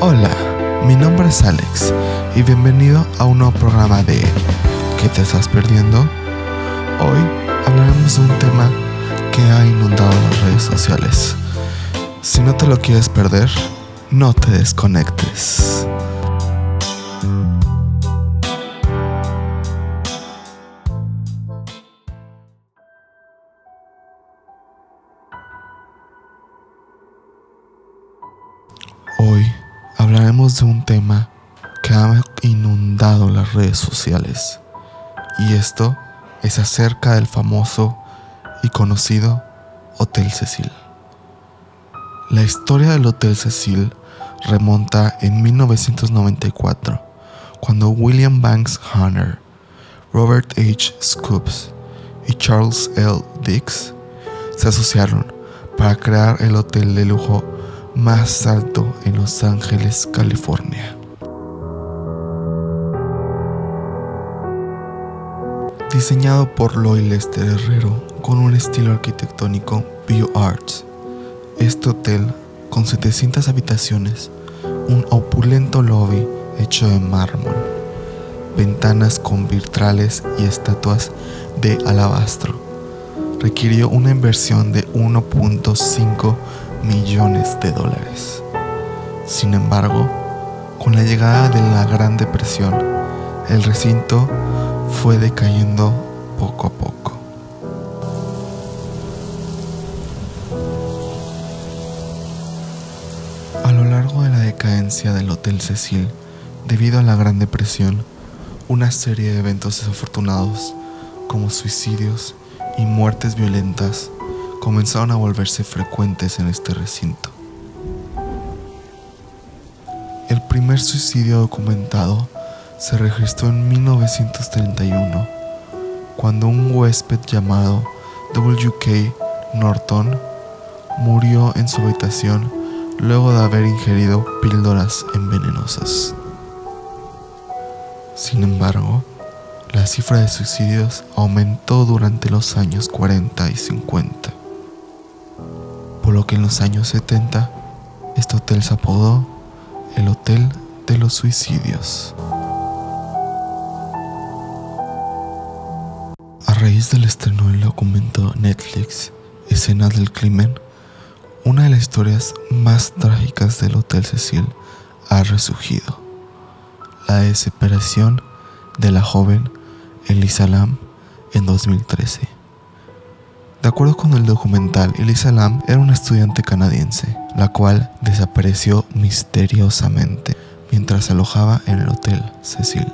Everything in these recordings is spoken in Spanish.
Hola, mi nombre es Alex y bienvenido a un nuevo programa de ¿Qué te estás perdiendo? Hoy hablaremos de un tema que ha inundado las redes sociales. Si no te lo quieres perder, no te desconectes. De un tema que ha inundado las redes sociales. Y esto es acerca del famoso y conocido Hotel Cecil. La historia del Hotel Cecil remonta en 1994, cuando William Banks Hunter, Robert H. Scoops y Charles L. Dix se asociaron para crear el hotel de lujo más alto en Los Ángeles, California. Diseñado por Lloyd Lester Herrero con un estilo arquitectónico Bio Arts, este hotel, con 700 habitaciones, un opulento lobby hecho de mármol, ventanas con vitrales y estatuas de alabastro, requirió una inversión de 1.5 millones de dólares. Sin embargo, con la llegada de la Gran Depresión, el recinto fue decayendo poco a poco. A lo largo de la decadencia del Hotel Cecil, debido a la Gran Depresión, una serie de eventos desafortunados como suicidios y muertes violentas comenzaron a volverse frecuentes en este recinto. El primer suicidio documentado se registró en 1931, cuando un huésped llamado W.K. Norton murió en su habitación luego de haber ingerido píldoras envenenosas. Sin embargo, la cifra de suicidios aumentó durante los años 40 y 50, por lo que en los años 70 este hotel se apodó el Hotel de los Suicidios. A raíz del estreno del documento Netflix Escenas del Crimen, una de las historias más trágicas del Hotel Cecil ha resurgido. La desesperación de la joven Elisa Lam en 2013. De acuerdo con el documental, Elisa Lam era una estudiante canadiense, la cual desapareció misteriosamente mientras se alojaba en el Hotel Cecil.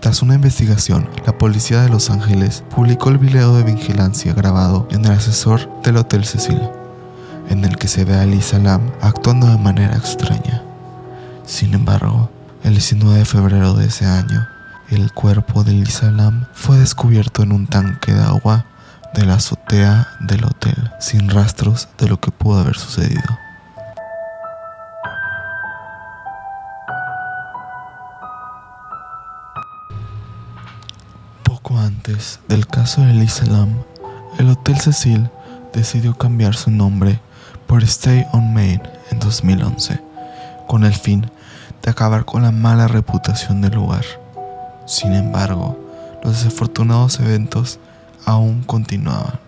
Tras una investigación, la policía de Los Ángeles publicó el video de vigilancia grabado en el asesor del Hotel Cecil, en el que se ve a Elisa Lam actuando de manera extraña. Sin embargo, el 19 de febrero de ese año, el cuerpo de Elisa Lam fue descubierto en un tanque de agua de la azotea del hotel, sin rastros de lo que pudo haber sucedido. Poco antes del caso de Elisa Lam, el Hotel Cecil decidió cambiar su nombre por Stay on Main en 2011, con el fin de acabar con la mala reputación del lugar. Sin embargo, los desafortunados eventos aún continuaban.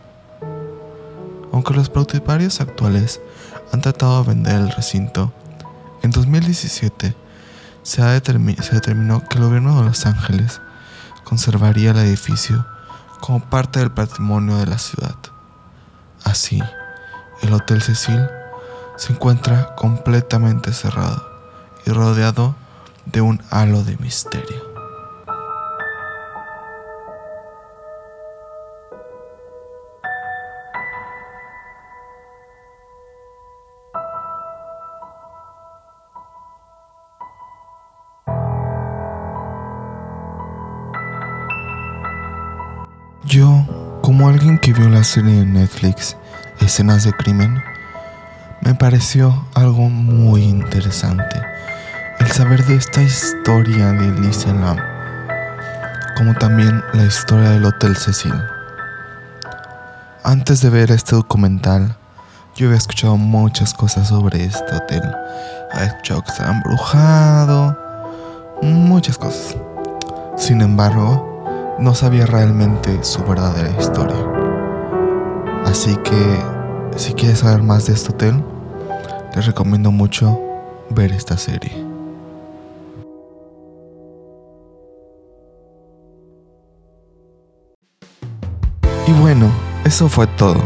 Aunque los propietarios actuales han tratado de vender el recinto, en 2017 se, se determinó que el gobierno de Los Ángeles conservaría el edificio como parte del patrimonio de la ciudad. Así, el Hotel Cecil se encuentra completamente cerrado y rodeado de un halo de misterio. Yo, como alguien que vio la serie de Netflix Escenas de Crimen, me pareció algo muy interesante el saber de esta historia de Lisa Lam, como también la historia del Hotel Cecil. Antes de ver este documental, Yo había escuchado muchas cosas sobre este hotel. Escuchado que estaba embrujado, muchas cosas. Sin embargo, no sabía realmente su verdadera historia. Así que, si quieres saber más de este hotel, les recomiendo mucho ver esta serie. Y bueno, eso fue todo.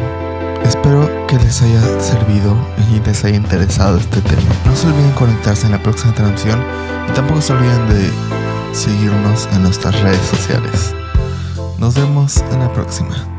Espero que les haya servido y les haya interesado este tema. No se olviden conectarse en la próxima transmisión y tampoco se olviden de seguirnos en nuestras redes sociales. Nos vemos en la próxima.